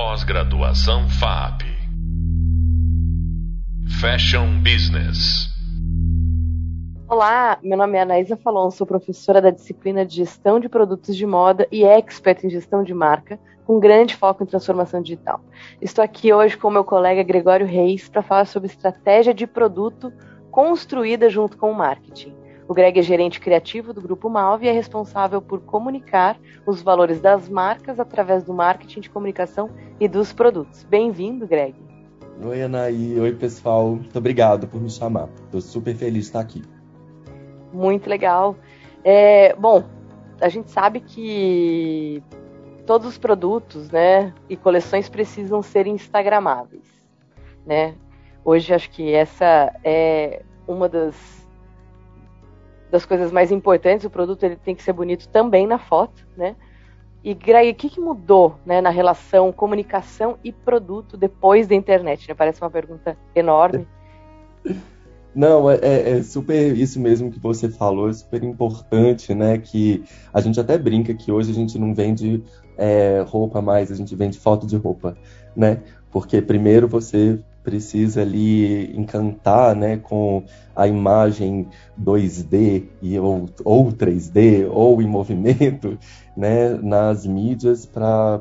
Pós-graduação FAP. Fashion Business. Olá, meu nome é Anaísa Falon, sou professora da disciplina de Gestão de Produtos de Moda e expert em Gestão de Marca, com grande foco em transformação digital. Estou aqui hoje com meu colega Gregório Reis para falar sobre estratégia de produto construída junto com o marketing. O Greg é gerente criativo do Grupo Malve e é responsável por comunicar os valores das marcas através do marketing de comunicação e dos produtos. Bem-vindo, Greg. Oi, Anaí. Oi, pessoal. Muito obrigado por me chamar. Estou super feliz de estar aqui. Muito legal. É, bom, a gente sabe que todos os produtos né, e coleções precisam ser instagramáveis. Né? Hoje acho que essa é uma das das coisas mais importantes, o produto ele tem que ser bonito também na foto, né? E Greg, o que, que mudou né, na relação comunicação e produto depois da internet? Né? Parece uma pergunta enorme. Não, é, é, é, super isso mesmo que você falou, é super importante, né? Que a gente até brinca que hoje a gente não vende é, roupa mais, a gente vende foto de roupa, né? Porque primeiro você precisa ali encantar né, com a imagem 2D e, ou, ou 3D ou em movimento né, nas mídias para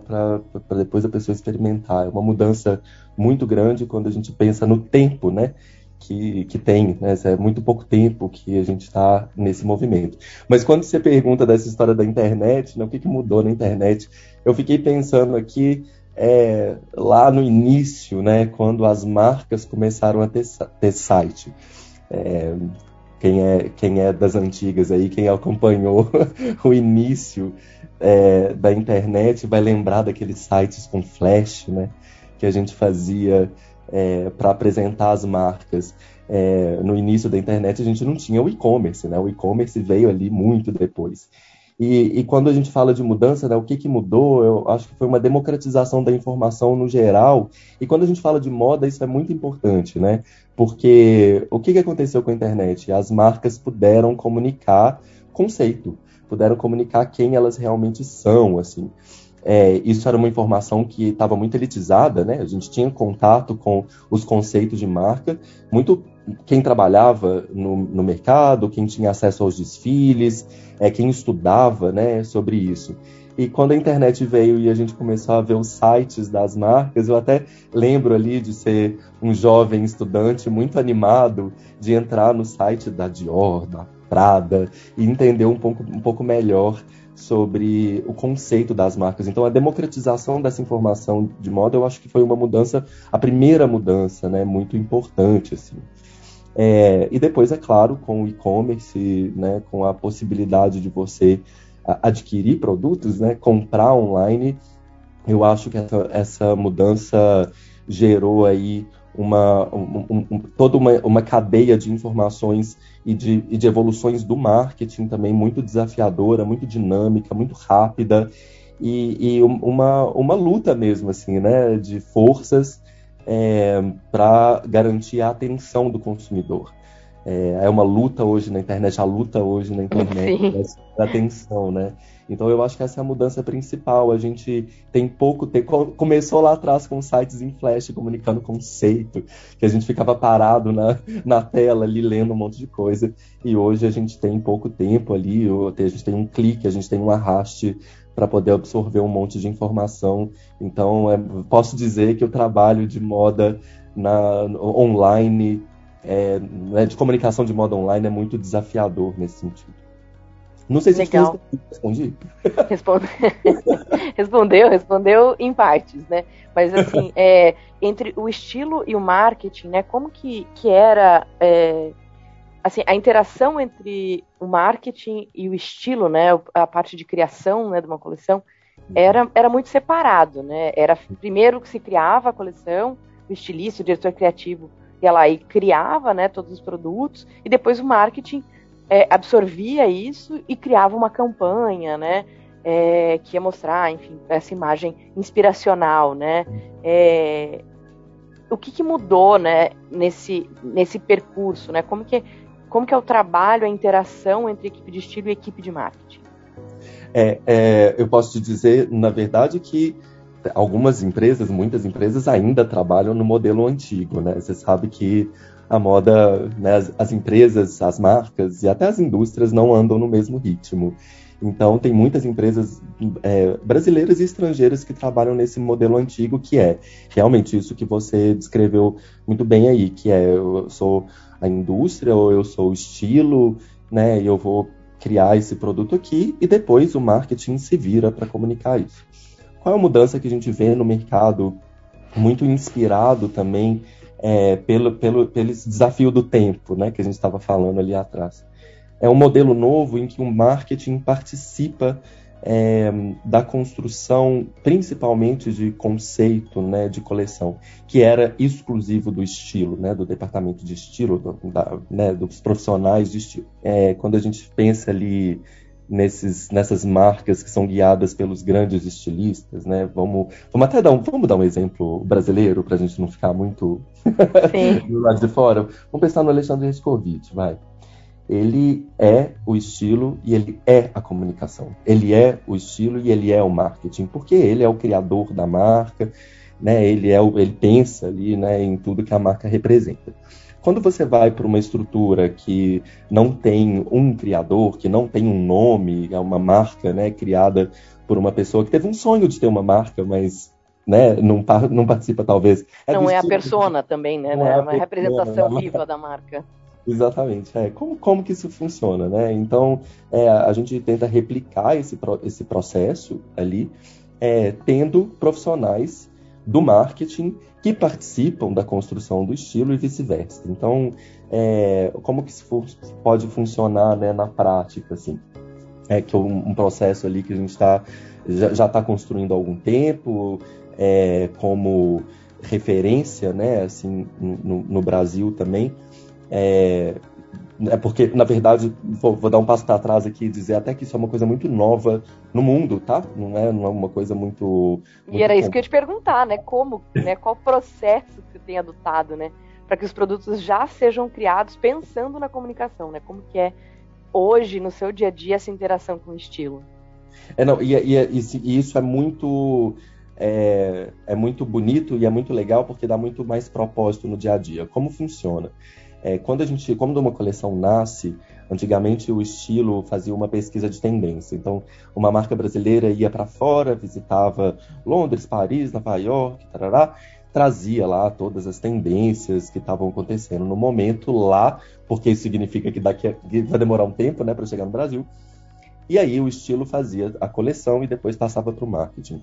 depois a pessoa experimentar. É uma mudança muito grande quando a gente pensa no tempo né, que, que tem. Né, é muito pouco tempo que a gente está nesse movimento. Mas quando você pergunta dessa história da internet, né, o que, que mudou na internet, eu fiquei pensando aqui é, lá no início, né, quando as marcas começaram a ter, ter site. É, quem, é, quem é das antigas aí, quem acompanhou o início é, da internet vai lembrar daqueles sites com flash, né, que a gente fazia é, para apresentar as marcas. É, no início da internet a gente não tinha o e-commerce, né? O e-commerce veio ali muito depois. E, e, quando a gente fala de mudança, né, o que, que mudou? Eu acho que foi uma democratização da informação no geral. E quando a gente fala de moda, isso é muito importante, né? Porque o que, que aconteceu com a internet? As marcas puderam comunicar conceito, puderam comunicar quem elas realmente são, assim. É, isso era uma informação que estava muito elitizada, né? A gente tinha contato com os conceitos de marca, muito quem trabalhava no, no mercado, quem tinha acesso aos desfiles, é, quem estudava né, sobre isso. E quando a internet veio e a gente começou a ver os sites das marcas, eu até lembro ali de ser um jovem estudante muito animado de entrar no site da Dior, da Prada e entender um pouco, um pouco melhor sobre o conceito das marcas. Então, a democratização dessa informação de moda, eu acho que foi uma mudança, a primeira mudança, né, muito importante, assim. É, e depois, é claro, com o e-commerce, né, com a possibilidade de você adquirir produtos, né, comprar online, eu acho que essa, essa mudança gerou aí uma, um, um, toda uma, uma cadeia de informações e de, e de evoluções do marketing também muito desafiadora, muito dinâmica, muito rápida e, e uma, uma luta mesmo assim, né, de forças é, para garantir a atenção do consumidor. É, é, uma luta hoje na internet, a luta hoje na internet da atenção, né? Então eu acho que essa é a mudança principal. A gente tem pouco tempo. Começou lá atrás com sites em flash comunicando conceito, que a gente ficava parado na, na tela ali lendo um monte de coisa. E hoje a gente tem pouco tempo ali, a gente tem um clique, a gente tem um arraste para poder absorver um monte de informação. Então, é, posso dizer que o trabalho de moda na, online, é, né, de comunicação de moda online, é muito desafiador nesse sentido. Não sei se Legal. respondi. Responde... respondeu, respondeu em partes, né? Mas assim, é, entre o estilo e o marketing, né? Como que, que era é, assim, a interação entre o marketing e o estilo, né, a parte de criação, né, de uma coleção, era, era muito separado, né? Era primeiro que se criava a coleção, o estilista, o diretor criativo ia lá e criava, né, todos os produtos, e depois o marketing é, absorvia isso e criava uma campanha, né, é, que ia mostrar, enfim, essa imagem inspiracional, né? É, o que, que, mudou, né, nesse, nesse percurso, né? Como que como que é o trabalho, a interação entre equipe de estilo e equipe de marketing? É, é, eu posso te dizer, na verdade, que algumas empresas, muitas empresas ainda trabalham no modelo antigo, né? Você sabe que a moda, né, as, as, empresas, as marcas e até as indústrias não andam no mesmo ritmo. Então, tem muitas empresas é, brasileiras e estrangeiras que trabalham nesse modelo antigo, que é realmente isso que você descreveu muito bem aí, que é eu sou a indústria ou eu sou o estilo, né, e eu vou criar esse produto aqui e depois o marketing se vira para comunicar isso. Qual é a mudança que a gente vê no mercado, muito inspirado também é, pelo, pelo, pelo desafio do tempo, né, que a gente estava falando ali atrás? É um modelo novo em que o marketing participa é, da construção, principalmente de conceito, né, de coleção, que era exclusivo do estilo, né, do departamento de estilo, do, da, né, dos profissionais de estilo. É, quando a gente pensa ali nesses, nessas marcas que são guiadas pelos grandes estilistas, né? Vamos, vamos até dar um, vamos dar um exemplo brasileiro para a gente não ficar muito do lado de fora. Vamos pensar no Alexandre Rescovitch, vai ele é o estilo e ele é a comunicação. Ele é o estilo e ele é o marketing, porque ele é o criador da marca, né? Ele é o, ele pensa ali, né, em tudo que a marca representa. Quando você vai para uma estrutura que não tem um criador, que não tem um nome, é uma marca, né, criada por uma pessoa que teve um sonho de ter uma marca, mas né, não, não participa talvez. É não é a persona também, né? Não é, é uma representação viva da marca. Exatamente. É. Como, como que isso funciona, né? Então, é, a gente tenta replicar esse, esse processo ali, é, tendo profissionais do marketing que participam da construção do estilo e vice-versa. Então, é, como que isso pode funcionar né, na prática, assim? É que um, um processo ali que a gente tá, já está construindo há algum tempo, é, como referência, né, assim, no, no Brasil também, é, é porque, na verdade, vou, vou dar um passo para trás aqui e dizer até que isso é uma coisa muito nova no mundo, tá? Não é, não é uma coisa muito. muito e era isso que eu ia te perguntar, né? Como, né? Qual processo que você tem adotado, né? Para que os produtos já sejam criados pensando na comunicação, né? Como que é hoje, no seu dia a dia, essa interação com o estilo? É, não, e, e, e isso é muito. É, é muito bonito e é muito legal porque dá muito mais propósito no dia a dia. Como funciona? É, quando a gente, quando uma coleção nasce, antigamente o estilo fazia uma pesquisa de tendência. Então, uma marca brasileira ia para fora, visitava Londres, Paris, Nova York, tarará, trazia lá todas as tendências que estavam acontecendo no momento lá, porque isso significa que daqui a, que vai demorar um tempo, né, para chegar no Brasil. E aí o estilo fazia a coleção e depois passava para o marketing.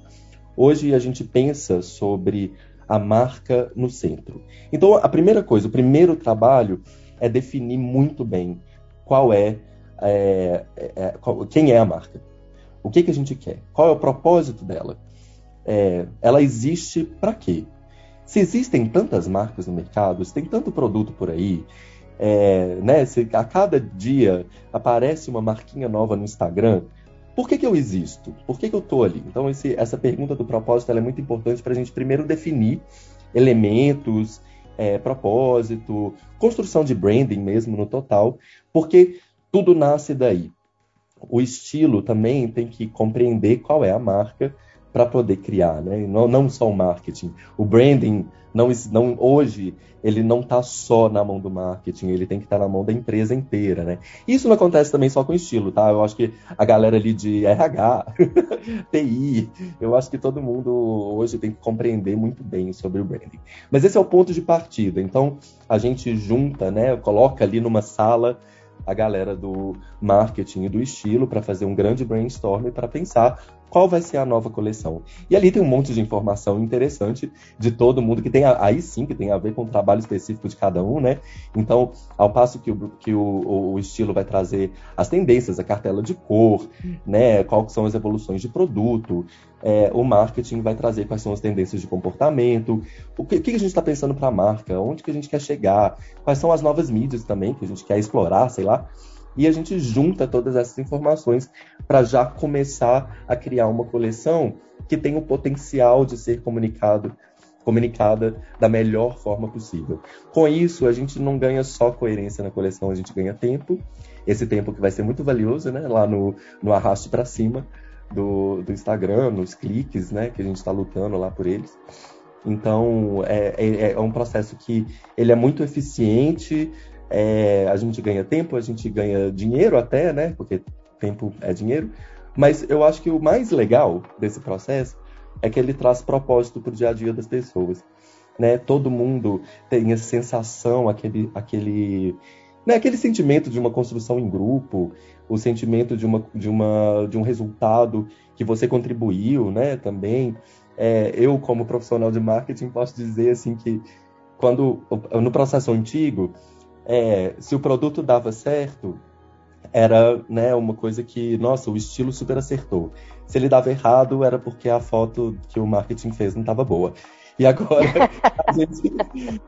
Hoje a gente pensa sobre a marca no centro. Então, a primeira coisa, o primeiro trabalho é definir muito bem qual é, é, é qual, quem é a marca, o que, que a gente quer, qual é o propósito dela, é, ela existe para quê? Se existem tantas marcas no mercado, se tem tanto produto por aí, é, né, se a cada dia aparece uma marquinha nova no Instagram, por que, que eu existo? Por que, que eu estou ali? Então, esse, essa pergunta do propósito é muito importante para a gente primeiro definir elementos, é, propósito, construção de branding mesmo no total, porque tudo nasce daí. O estilo também tem que compreender qual é a marca para poder criar, né? Não, não só o marketing. O branding não, não hoje ele não está só na mão do marketing, ele tem que estar tá na mão da empresa inteira, né? Isso não acontece também só com estilo, tá? Eu acho que a galera ali de RH, TI, eu acho que todo mundo hoje tem que compreender muito bem sobre o branding. Mas esse é o ponto de partida. Então a gente junta, né? Coloca ali numa sala a galera do marketing e do estilo para fazer um grande brainstorm para pensar qual vai ser a nova coleção. E ali tem um monte de informação interessante de todo mundo, que tem aí sim que tem a ver com o trabalho específico de cada um, né? Então, ao passo que o, que o, o estilo vai trazer as tendências, a cartela de cor, né? Quais são as evoluções de produto, é, o marketing vai trazer quais são as tendências de comportamento, o que, que a gente está pensando para a marca, onde que a gente quer chegar, quais são as novas mídias também que a gente quer explorar, sei lá e a gente junta todas essas informações para já começar a criar uma coleção que tem o potencial de ser comunicado comunicada da melhor forma possível. Com isso, a gente não ganha só coerência na coleção, a gente ganha tempo, esse tempo que vai ser muito valioso, né, lá no, no arraste para cima, do, do Instagram, nos cliques, né? Que a gente está lutando lá por eles. Então, é, é, é, um processo que ele é muito eficiente, é, a gente ganha tempo, a gente ganha dinheiro até, né? Porque tempo é dinheiro. Mas eu acho que o mais legal desse processo é que ele traz propósito para o dia a dia das pessoas. Né? Todo mundo tem essa sensação, aquele, aquele, né? aquele sentimento de uma construção em grupo, o sentimento de, uma, de, uma, de um resultado que você contribuiu, né? Também. É, eu, como profissional de marketing, posso dizer assim que quando no processo antigo, é, se o produto dava certo, era né, uma coisa que, nossa, o estilo super acertou. Se ele dava errado, era porque a foto que o marketing fez não estava boa. E agora a gente,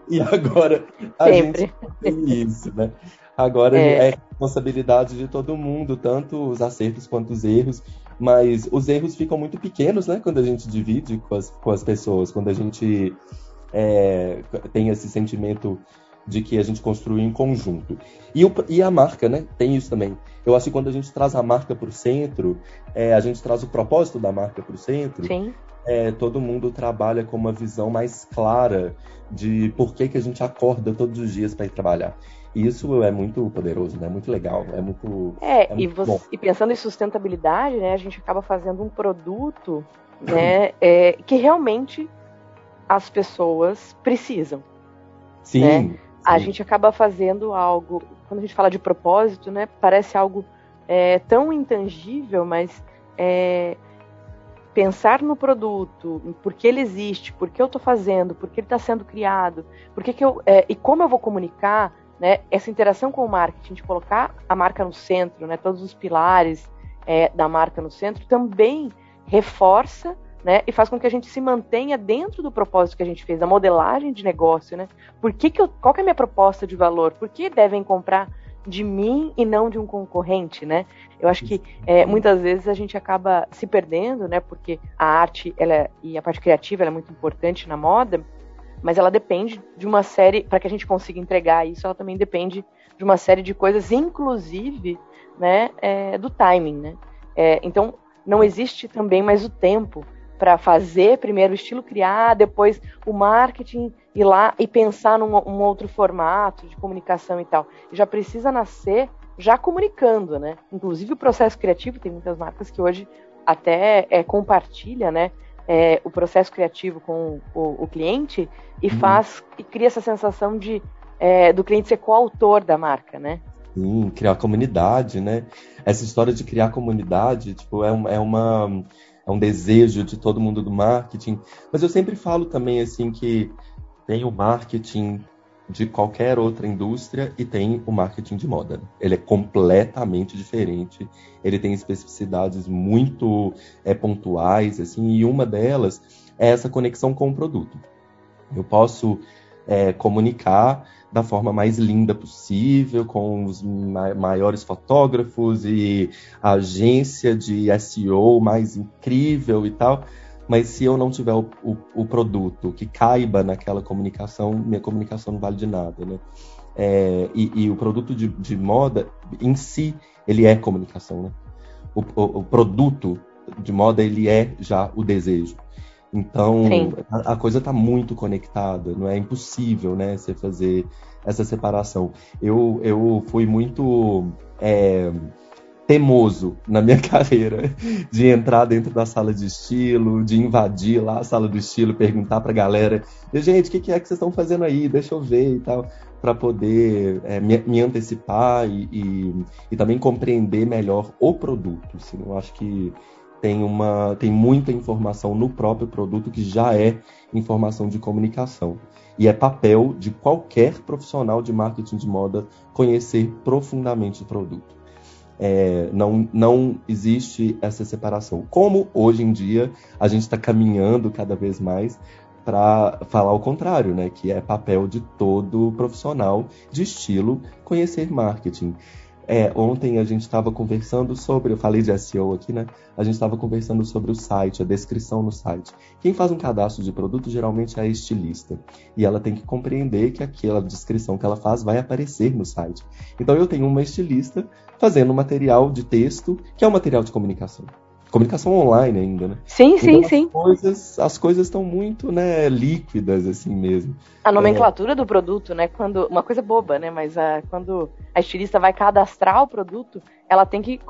e agora a Sempre. gente tem isso, né? Agora é. é responsabilidade de todo mundo, tanto os acertos quanto os erros, mas os erros ficam muito pequenos, né? Quando a gente divide com as, com as pessoas, quando a gente é, tem esse sentimento de que a gente construiu em conjunto. E, o, e a marca, né? Tem isso também. Eu acho que quando a gente traz a marca para o centro, é, a gente traz o propósito da marca para o centro. Sim. É, todo mundo trabalha com uma visão mais clara de por que, que a gente acorda todos os dias para ir trabalhar. E isso é muito poderoso, né? Muito legal, é muito. É, é muito e, você, e, pensando em sustentabilidade, né? A gente acaba fazendo um produto, né? é, que realmente as pessoas precisam. Sim. Né? A gente acaba fazendo algo, quando a gente fala de propósito, né, parece algo é, tão intangível, mas é, pensar no produto, por que ele existe, por que eu estou fazendo, por que ele está sendo criado, por que, que eu é, e como eu vou comunicar, né, essa interação com o marketing, de colocar a marca no centro, né, todos os pilares é, da marca no centro, também reforça né? E faz com que a gente se mantenha dentro do propósito que a gente fez, a modelagem de negócio, né? Por que, que eu, qual que é a minha proposta de valor? Por que devem comprar de mim e não de um concorrente, né? Eu acho que é, muitas vezes a gente acaba se perdendo, né? Porque a arte ela, é, e a parte criativa é muito importante na moda, mas ela depende de uma série para que a gente consiga entregar isso. Ela também depende de uma série de coisas, inclusive, né? É, do timing, né? É, então não existe também mais o tempo para fazer primeiro o estilo criar, depois o marketing ir lá e pensar num um outro formato de comunicação e tal. Já precisa nascer já comunicando, né? Inclusive o processo criativo tem muitas marcas que hoje até é, compartilha, né? É, o processo criativo com o, o cliente e uhum. faz e cria essa sensação de é, do cliente ser coautor da marca, né? Sim, criar comunidade, né? Essa história de criar comunidade, tipo, é, é uma é um desejo de todo mundo do marketing. Mas eu sempre falo também assim que tem o marketing de qualquer outra indústria e tem o marketing de moda. Ele é completamente diferente. Ele tem especificidades muito é, pontuais, assim, e uma delas é essa conexão com o produto. Eu posso é, comunicar da forma mais linda possível, com os ma maiores fotógrafos e a agência de SEO mais incrível e tal. Mas se eu não tiver o, o, o produto que caiba naquela comunicação, minha comunicação não vale de nada, né? É, e, e, o produto de, de, moda em si, ele é comunicação, né? O, o, o produto de moda, ele é já o desejo. Então, a, a, coisa está muito conectada, não é impossível, né, você fazer essa separação. Eu, eu fui muito é, temoso na minha carreira de entrar dentro da sala de estilo, de invadir lá a sala do estilo, perguntar para a galera, gente, o que, que, é que vocês estão fazendo aí? Deixa eu ver e tal, para poder é, me, me, antecipar e, e, e, também compreender melhor o produto. Assim, eu acho que tem, uma, tem muita informação no próprio produto que já é informação de comunicação. E é papel de qualquer profissional de marketing de moda conhecer profundamente o produto. É, não, não existe essa separação. Como hoje em dia a gente está caminhando cada vez mais para falar o contrário, né? Que é papel de todo profissional de estilo conhecer marketing. É, ontem a gente estava conversando sobre, eu falei de SEO aqui, né? A gente estava conversando sobre o site, a descrição no site. Quem faz um cadastro de produto geralmente é a estilista. E ela tem que compreender que aquela descrição que ela faz vai aparecer no site. Então eu tenho uma estilista fazendo um material de texto que é um material de comunicação comunicação online ainda, né? Sim, então, sim, sim. Coisas, as coisas estão muito, né, líquidas assim mesmo. A nomenclatura é. do produto, né? Quando uma coisa boba, né? Mas a, quando a estilista vai cadastrar o produto, ela tem que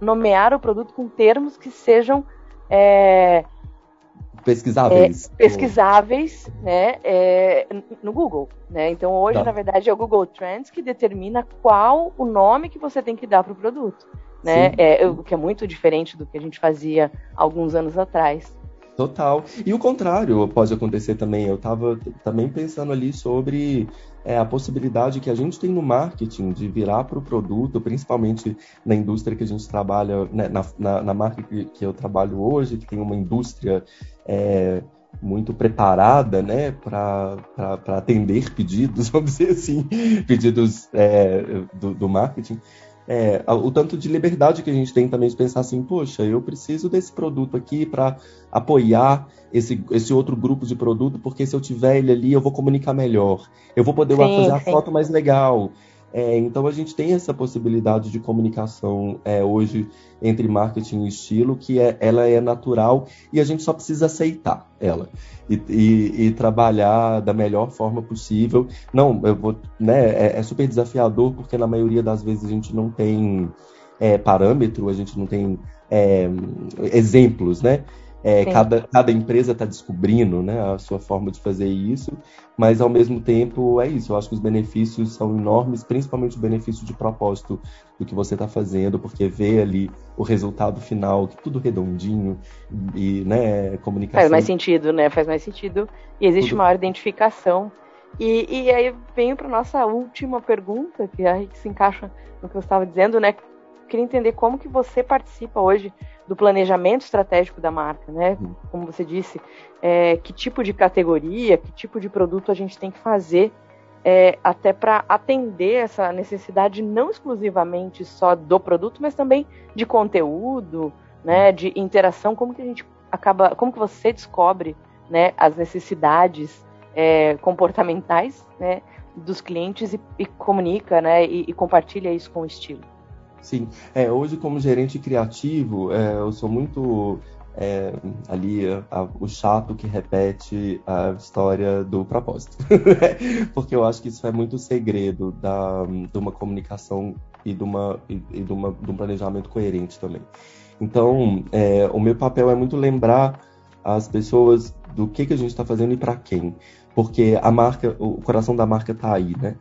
nomear o produto com termos que sejam é, pesquisáveis. É, pesquisáveis, né, é, no Google, né? Então hoje, tá. na verdade, é o Google Trends que determina qual o nome que você tem que dar para o produto, né? É, o que é muito diferente do que a gente fazia alguns anos atrás. Total. E o contrário pode acontecer também. Eu estava também pensando ali sobre é, a possibilidade que a gente tem no marketing de virar para o produto, principalmente na indústria que a gente trabalha, né, na, na, na, marca que, que, eu trabalho hoje, que tem uma indústria é, muito preparada né, para atender pedidos, vamos dizer assim, pedidos é, do, do marketing é, o tanto de liberdade que a gente tem também de pensar assim, poxa, eu preciso desse produto aqui para apoiar esse, esse outro grupo de produto, porque se eu tiver ele ali, eu vou comunicar melhor, eu vou poder sim, fazer a foto mais legal, é, então a gente tem essa possibilidade de comunicação é, hoje entre marketing e estilo, que é, ela é natural e a gente só precisa aceitar ela e, e, e trabalhar da melhor forma possível. Não, eu vou, né, é, é, super desafiador porque na maioria das vezes a gente não tem é, parâmetro, a gente não tem é, exemplos, né? É, cada, cada empresa está descobrindo né, a sua forma de fazer isso, mas ao mesmo tempo é isso. Eu acho que os benefícios são enormes, principalmente o benefício de propósito do que você está fazendo, porque vê ali o resultado final, tudo redondinho e né, comunicação. Faz mais sentido, né? Faz mais sentido. E existe tudo... maior identificação. E, e aí venho para nossa última pergunta, que aí se encaixa no que você estava dizendo, né? Queria entender como que você participa hoje do planejamento estratégico da marca, né? Uhum. Como você disse, é, que tipo de categoria, que tipo de produto a gente tem que fazer é, até para atender essa necessidade não exclusivamente só do produto, mas também de conteúdo, né? De interação. Como que a gente acaba, como que você descobre, né? As necessidades é, comportamentais, né? Dos clientes e, e comunica, né? E, e compartilha isso com o estilo. Sim, é, hoje como gerente criativo, é, eu sou muito é, ali a, o chato que repete a história do propósito. Porque eu acho que isso é muito segredo da, de uma comunicação e, de, uma, e, e de, uma, de um planejamento coerente também. Então, é, o meu papel é muito lembrar as pessoas do que, que a gente está fazendo e para quem. Porque a marca, o coração da marca está aí, né?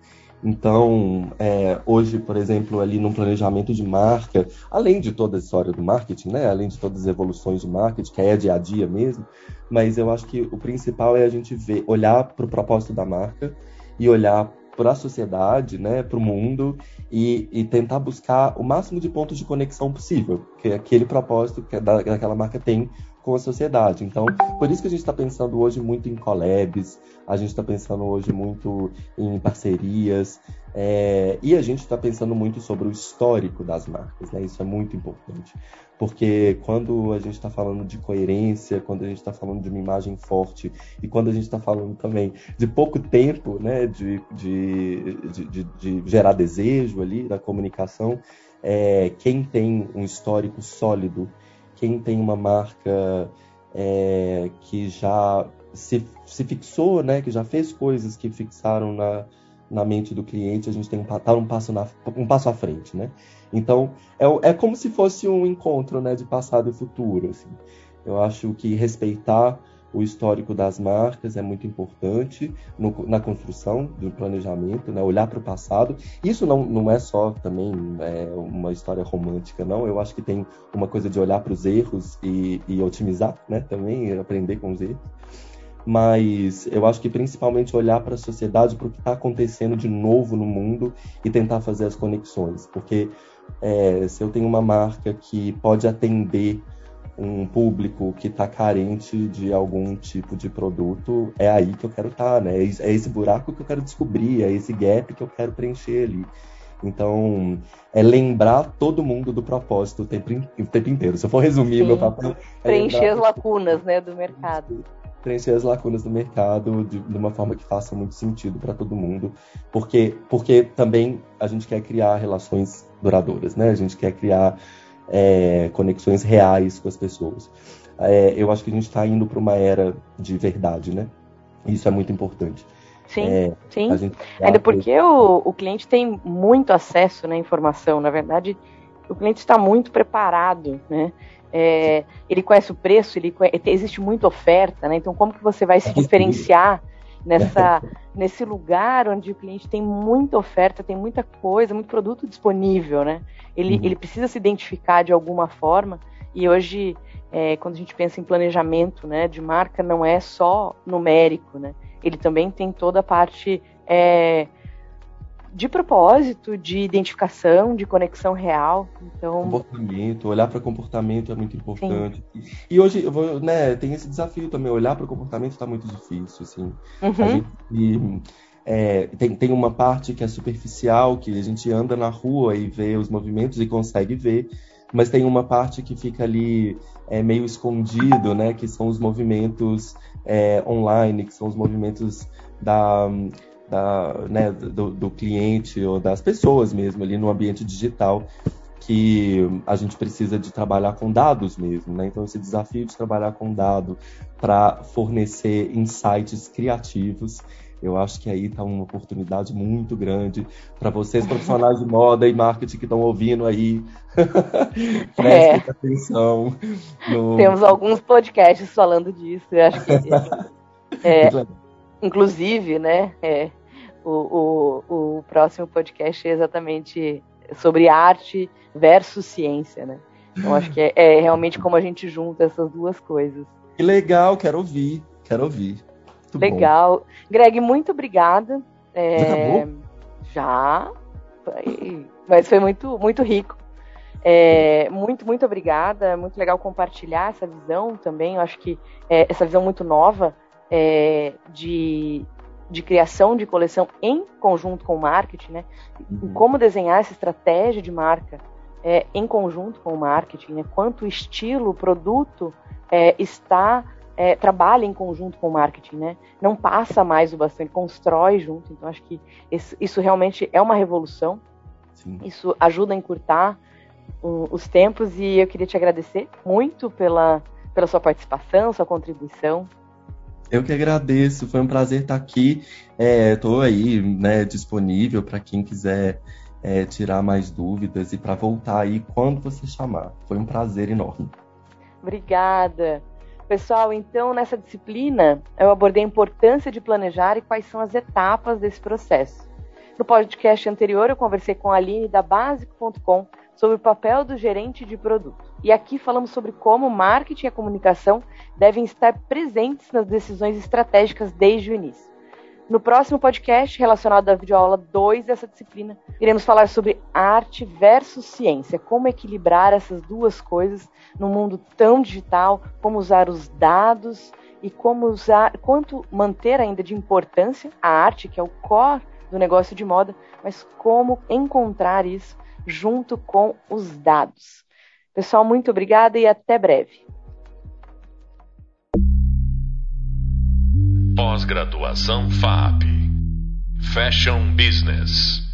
Então, é, hoje, por exemplo, ali no planejamento de marca, além de toda a história do marketing, né, além de todas as evoluções do marketing, que é dia a dia mesmo, mas eu acho que o principal é a gente ver, olhar para o propósito da marca e olhar para a sociedade, né, para o mundo e, e, tentar buscar o máximo de pontos de conexão possível que aquele propósito que aquela marca tem com a sociedade. Então, por isso que a gente está pensando hoje muito em collabs, a gente está pensando hoje muito em parcerias, é, e a gente está pensando muito sobre o histórico das marcas, né? Isso é muito importante. Porque quando a gente está falando de coerência, quando a gente está falando de uma imagem forte, e quando a gente está falando também de pouco tempo né, de, de, de, de gerar desejo ali na comunicação, é, quem tem um histórico sólido quem tem uma marca é, que já se, se fixou, né, que já fez coisas que fixaram na, na mente do cliente, a gente tem que tá um passo, na, um passo à frente, né? Então, é, é como se fosse um encontro, né, de passado e futuro, assim. Eu acho que respeitar o histórico das marcas é muito importante no, na construção do planejamento, né? olhar para o passado. Isso não, não é só também é, uma história romântica, não. Eu acho que tem uma coisa de olhar para os erros e, e otimizar, né? também aprender com os erros. Mas eu acho que principalmente olhar para a sociedade, para o que está acontecendo de novo no mundo e tentar fazer as conexões. Porque é, se eu tenho uma marca que pode atender um público que está carente de algum tipo de produto, é aí que eu quero estar, tá, né? É esse buraco que eu quero descobrir, é esse gap que eu quero preencher ali. Então, é lembrar todo mundo do propósito o tempo, o tempo inteiro. Se eu for resumir Sim. meu papel. É preencher as lacunas né, do mercado. Preencher as lacunas do mercado de, de uma forma que faça muito sentido para todo mundo. Porque, porque também a gente quer criar relações duradouras, né? A gente quer criar é, conexões reais com as pessoas. É, eu acho que a gente está indo para uma era de verdade, né? Isso é muito importante. Sim, é, sim. Ainda porque o, o cliente tem muito acesso à né, informação. Na verdade, o cliente está muito preparado, né? É, ele conhece o preço, ele conhece, existe muita oferta, né? Então, como que você vai se diferenciar nessa, nesse lugar onde o cliente tem muita oferta, tem muita coisa, muito produto disponível, né? Ele, uhum. ele precisa se identificar de alguma forma. E hoje, é, quando a gente pensa em planejamento, né, de marca, não é só numérico, né? Ele também tem toda a parte é, de propósito, de identificação, de conexão real. Então, comportamento, olhar para comportamento é muito importante. Sim. E hoje, eu vou, né, tem esse desafio também, olhar para o comportamento está muito difícil, assim. Uhum. A gente, é, tem, tem uma parte que é superficial, que a gente anda na rua e vê os movimentos e consegue ver, mas tem uma parte que fica ali é, meio escondido, né, que são os movimentos é, online, que são os movimentos da da, né, do, do cliente ou das pessoas mesmo ali no ambiente digital que a gente precisa de trabalhar com dados mesmo, né? Então esse desafio de trabalhar com dado para fornecer insights criativos, eu acho que aí está uma oportunidade muito grande para vocês profissionais de moda e marketing que estão ouvindo aí. Prestem é. atenção. No... Temos alguns podcasts falando disso. Eu acho que é, Inclusive, né, é, o, o, o próximo podcast é exatamente sobre arte versus ciência, né? Então acho que é, é, realmente como a gente junta essas duas coisas. Que legal, quero ouvir, quero ouvir. Muito legal. Bom. Greg, muito obrigada. É, já acabou? Já. Mas foi muito, muito rico. É, muito, muito obrigada. Muito legal compartilhar essa visão também. Eu acho que é, essa visão muito nova é, de, de criação de coleção em conjunto com o marketing, né? Uhum. Como desenhar essa estratégia de marca é, em conjunto com o marketing, né? Quanto estilo, produto é, está é, trabalha em conjunto com o marketing, né? Não passa mais o bastante, constrói junto. Então acho que esse, isso realmente é uma revolução. Sim. Isso ajuda a encurtar um, os tempos e eu queria te agradecer muito pela pela sua participação, sua contribuição. Eu que agradeço, foi um prazer estar aqui. Estou é, aí né, disponível para quem quiser é, tirar mais dúvidas e para voltar aí quando você chamar. Foi um prazer enorme. Obrigada. Pessoal, então nessa disciplina eu abordei a importância de planejar e quais são as etapas desse processo. No podcast anterior eu conversei com a Aline da Básico.com sobre o papel do gerente de produto. E aqui falamos sobre como o marketing e a comunicação devem estar presentes nas decisões estratégicas desde o início. No próximo podcast, relacionado à videoaula 2 dessa disciplina, iremos falar sobre arte versus ciência, como equilibrar essas duas coisas num mundo tão digital, como usar os dados e como usar, quanto manter ainda de importância a arte, que é o core do negócio de moda, mas como encontrar isso junto com os dados. Pessoal, muito obrigada e até breve. Pós-graduação FAP Fashion Business